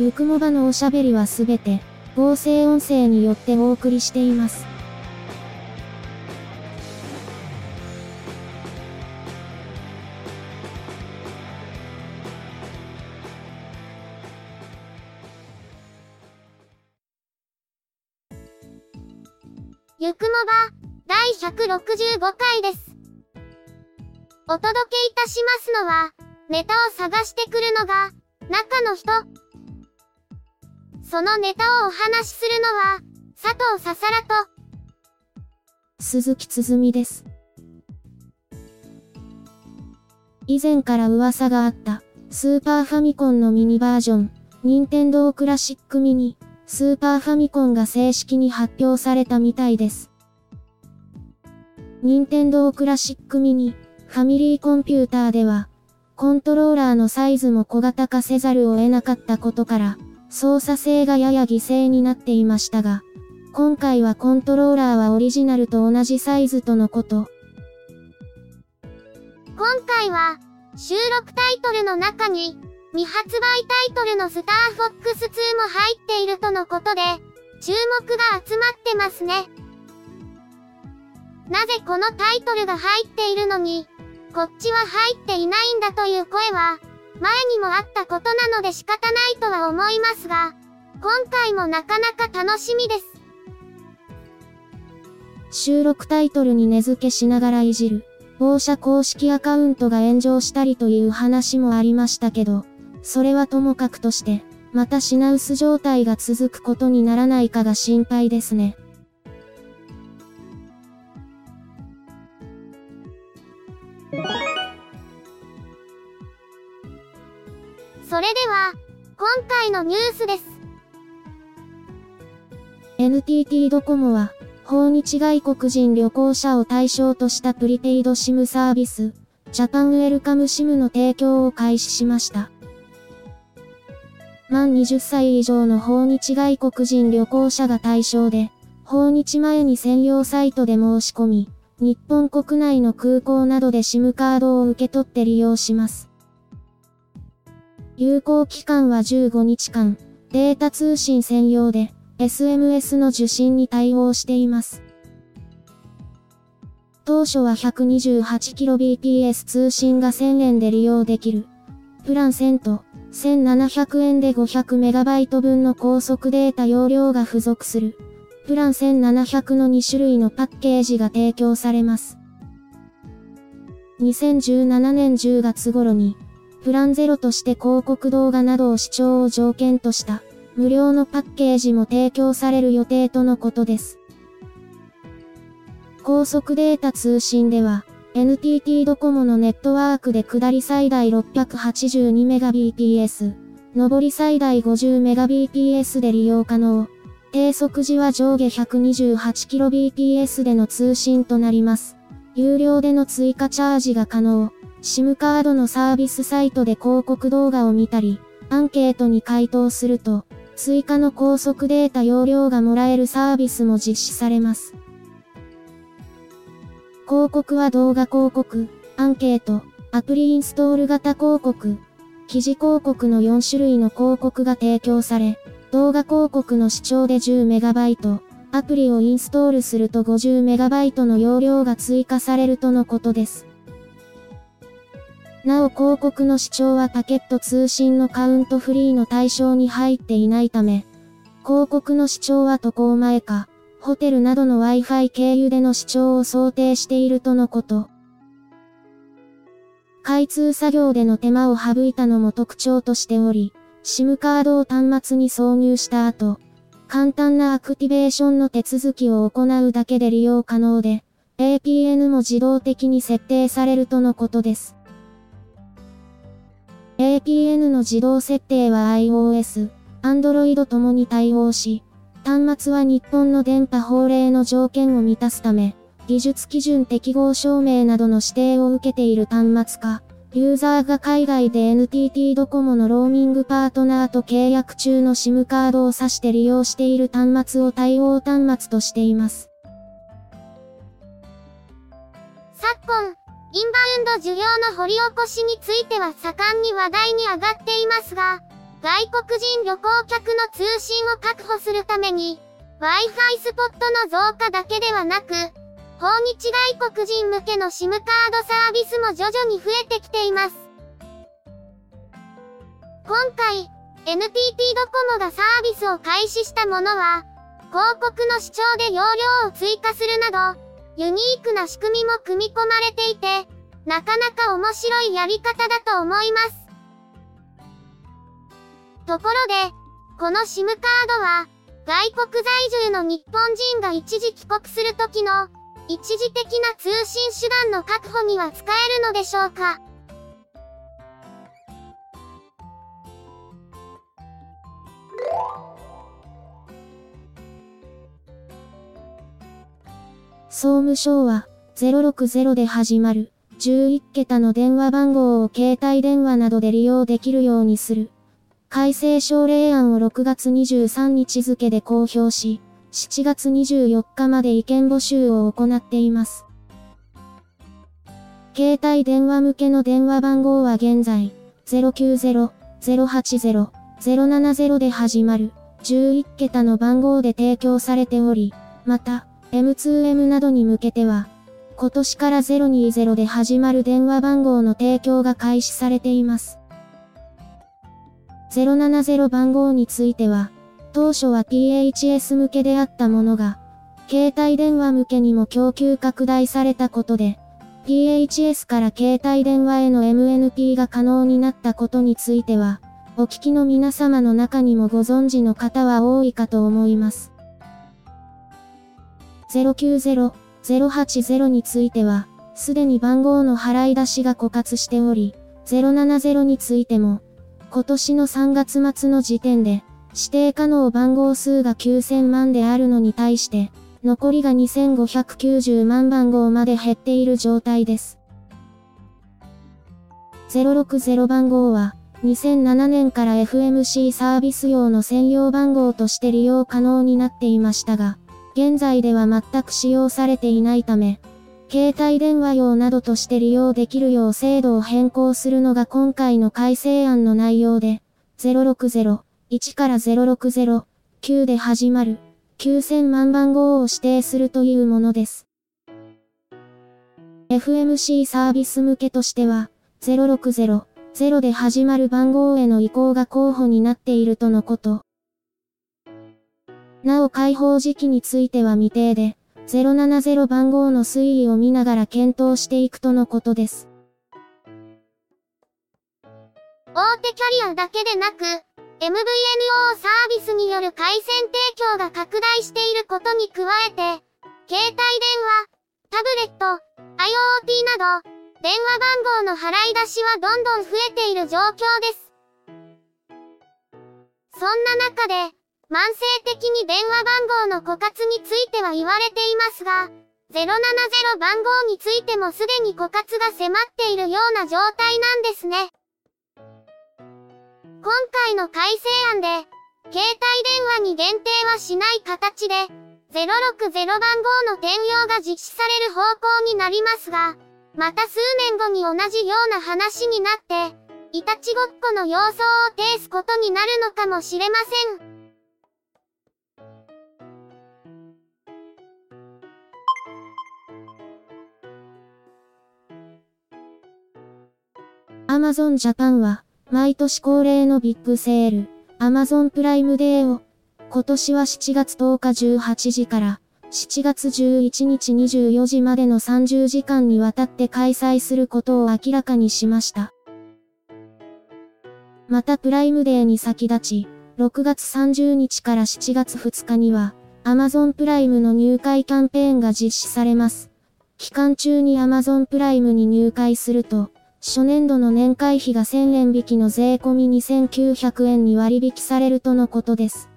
ゆくもばのおしゃべりはすべて、合成音声によってお送りしています。ゆくもば、第165回です。お届けいたしますのは、ネタを探してくるのが、中の人。そのネタをお話しするのは、佐藤ささらと、鈴木つづみです。以前から噂があった、スーパーファミコンのミニバージョン、任天堂クラシックミニ、スーパーファミコンが正式に発表されたみたいです。任天堂クラシックミニ、ファミリーコンピューターでは、コントローラーのサイズも小型化せざるを得なかったことから、操作性がやや犠牲になっていましたが、今回はコントローラーはオリジナルと同じサイズとのこと。今回は、収録タイトルの中に、未発売タイトルのスターフォックス2も入っているとのことで、注目が集まってますね。なぜこのタイトルが入っているのに、こっちは入っていないんだという声は、前にもあったことなので仕方ないとは思いますが、今回もなかなか楽しみです。収録タイトルに根付けしながらいじる、某社公式アカウントが炎上したりという話もありましたけど、それはともかくとして、また品薄状態が続くことにならないかが心配ですね。それでは、今回のニュースです。NTT ドコモは、訪日外国人旅行者を対象としたプリペイド SIM サービス、ジャパンウェルカム SIM の提供を開始しました。満20歳以上の訪日外国人旅行者が対象で、訪日前に専用サイトで申し込み、日本国内の空港などで SIM カードを受け取って利用します。有効期間は15日間、データ通信専用で、SMS の受信に対応しています。当初は 128kbps 通信が1000円で利用できる。プラン1000と1700円で 500MB 分の高速データ容量が付属する。プラン1700の2種類のパッケージが提供されます。2017年10月頃に、プランゼロとして広告動画などを視聴を条件とした、無料のパッケージも提供される予定とのことです。高速データ通信では、NTT ドコモのネットワークで下り最大 682Mbps、上り最大 50Mbps で利用可能。低速時は上下 128kbps での通信となります。有料での追加チャージが可能。SIM カードのサービスサイトで広告動画を見たり、アンケートに回答すると、追加の高速データ容量がもらえるサービスも実施されます。広告は動画広告、アンケート、アプリインストール型広告、記事広告の4種類の広告が提供され、動画広告の視聴で 10MB、アプリをインストールすると 50MB の容量が追加されるとのことです。なお広告の視聴はパケット通信のカウントフリーの対象に入っていないため、広告の視聴は渡航前か、ホテルなどの Wi-Fi 経由での視聴を想定しているとのこと。開通作業での手間を省いたのも特徴としており、SIM カードを端末に挿入した後、簡単なアクティベーションの手続きを行うだけで利用可能で、APN も自動的に設定されるとのことです。APN の自動設定は iOS、Android ともに対応し、端末は日本の電波法令の条件を満たすため、技術基準適合証明などの指定を受けている端末か、ユーザーが海外で NTT ドコモのローミングパートナーと契約中の SIM カードを指して利用している端末を対応端末としています。昨今、インバウンド需要の掘り起こしについては盛んに話題に上がっていますが、外国人旅行客の通信を確保するために、Wi-Fi スポットの増加だけではなく、訪日外国人向けの SIM カードサービスも徐々に増えてきています。今回、NTT ドコモがサービスを開始したものは、広告の視聴で容量を追加するなど、ユニークな仕組みも組み込まれていて、なかなか面白いやり方だと思います。ところで、この SIM カードは、外国在住の日本人が一時帰国するときの、一時的な通信手段の確保には使えるのでしょうか？総務省は、060で始まる、11桁の電話番号を携帯電話などで利用できるようにする。改正省令案を6月23日付で公表し、7月24日まで意見募集を行っています。携帯電話向けの電話番号は現在、090-080-070で始まる、11桁の番号で提供されており、また、M2M などに向けては、今年から020で始まる電話番号の提供が開始されています。070番号については、当初は PHS 向けであったものが、携帯電話向けにも供給拡大されたことで、PHS から携帯電話への MNP が可能になったことについては、お聞きの皆様の中にもご存知の方は多いかと思います。090-080については、すでに番号の払い出しが枯渇しており、070についても、今年の3月末の時点で、指定可能番号数が9000万であるのに対して、残りが2590万番号まで減っている状態です。060番号は、2007年から FMC サービス用の専用番号として利用可能になっていましたが、現在では全く使用されていないため、携帯電話用などとして利用できるよう制度を変更するのが今回の改正案の内容で、060、1から060、9で始まる、9000万番号を指定するというものです。FMC サービス向けとしては、060、0で始まる番号への移行が候補になっているとのこと。なお開放時期については未定で、070番号の推移を見ながら検討していくとのことです。大手キャリアだけでなく、MVNO サービスによる回線提供が拡大していることに加えて、携帯電話、タブレット、IoT など、電話番号の払い出しはどんどん増えている状況です。そんな中で、慢性的に電話番号の枯渇については言われていますが、070番号についてもすでに枯渇が迫っているような状態なんですね。今回の改正案で、携帯電話に限定はしない形で、060番号の転用が実施される方向になりますが、また数年後に同じような話になって、いたちごっこの様相を呈すことになるのかもしれません。Amazon Japan は、毎年恒例のビッグセール、Amazon プライムデーを、今年は7月10日18時から、7月11日24時までの30時間にわたって開催することを明らかにしました。またプライムデーに先立ち、6月30日から7月2日には、Amazon プライムの入会キャンペーンが実施されます。期間中に Amazon プライムに入会すると、初年度の年会費が1000円引きの税込み2900円に割引されるとのことです。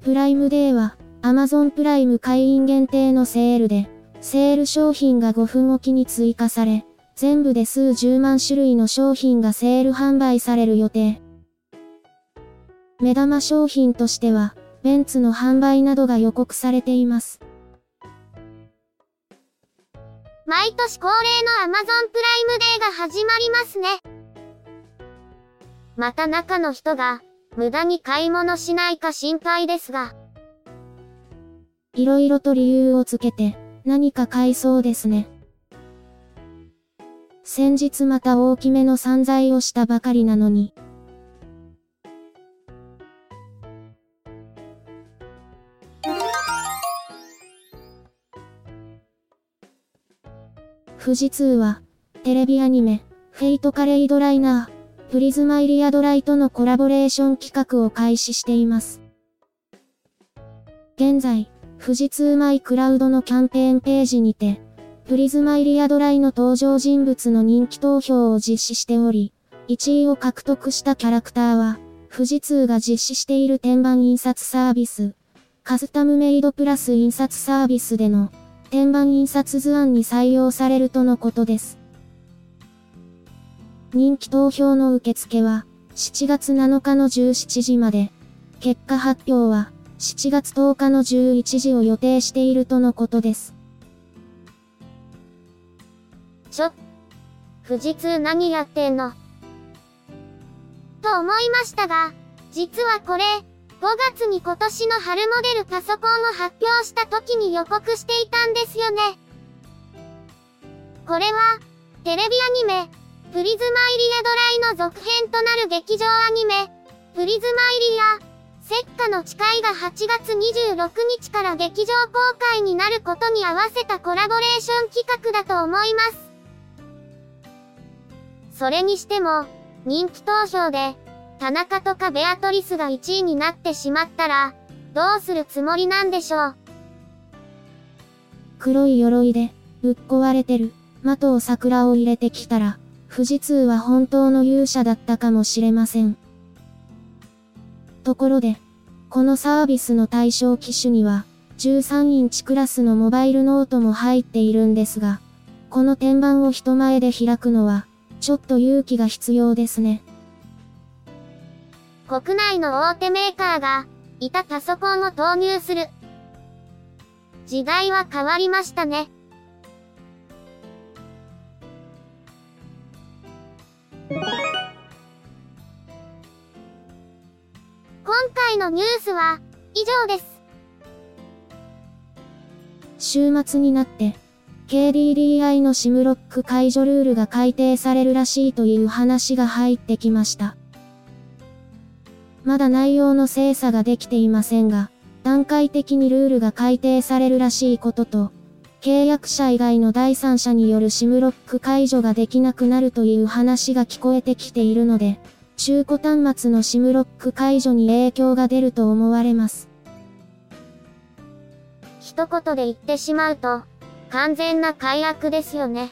プライムデーは、Amazon プライム会員限定のセールで、セール商品が5分おきに追加され、全部で数十万種類の商品がセール販売される予定。目玉商品としては、ベンツの販売などが予告されています。毎年恒例の Amazon プライムデーが始まりますね。また中の人が、無駄に買い物しないか心配ですが。いろいろと理由をつけて、何か買いそうですね。先日また大きめの散財をしたばかりなのに。富士通は、テレビアニメ、 Fate/kaleid liner プリズマ☆イリヤ ドライ！！とのコラボレーション企画を開始しています。現在、富士通マイクラウドのキャンペーンページにて、プリズマイリアドライの登場人物の人気投票を実施しており、1位を獲得したキャラクターは、富士通が実施している天板印刷サービス、カスタムメイドプラス印刷サービスでの天板印刷図案に採用されるとのことです。人気投票の受付は、7月7日の17時まで、結果発表は、7月10日の11時を予定しているとのことです。ちょ、富士通何やってんの？と思いましたが、実はこれ、5月に今年の春モデルパソコンを発表した時に予告していたんですよね。これは、テレビアニメ、プリズマイリアドライの続編となる劇場アニメ、プリズマイリア、石化の誓いが8月26日から劇場公開になることに合わせたコラボレーション企画だと思います。それにしても、人気投票で、田中とかベアトリスが1位になってしまったら、どうするつもりなんでしょう？黒い鎧で、ぶっ壊れてる、的を桜を入れてきたら、富士通は本当の勇者だったかもしれません。ところで、このサービスの対象機種には、13インチクラスのモバイルノートも入っているんですが、この天板を人前で開くのは、ちょっと勇気が必要ですね。国内の大手メーカーが、いたパソコンを投入する。時代は変わりましたね。今回のニュースは、以上です。週末になって、KDDI の SIM ロック解除ルールが改定されるらしいという話が入ってきました。まだ内容の精査ができていませんが、段階的にルールが改定されるらしいことと、契約者以外の第三者による SIM ロック解除ができなくなるという話が聞こえてきているので、中古端末の SIM ロック解除に影響が出ると思われます。一言で言ってしまうと、完全な解約ですよね。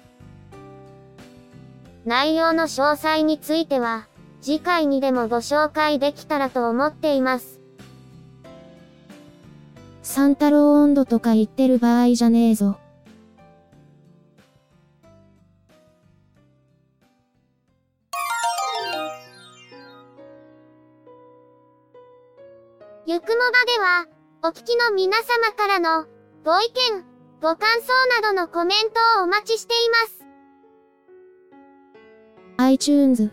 内容の詳細については、次回にでもご紹介できたらと思っています。サンタロー温度とか言ってる場合じゃねえぞ。ゆくもばでは、お聞きの皆様からのご意見、ご感想などのコメントをお待ちしています。iTunes、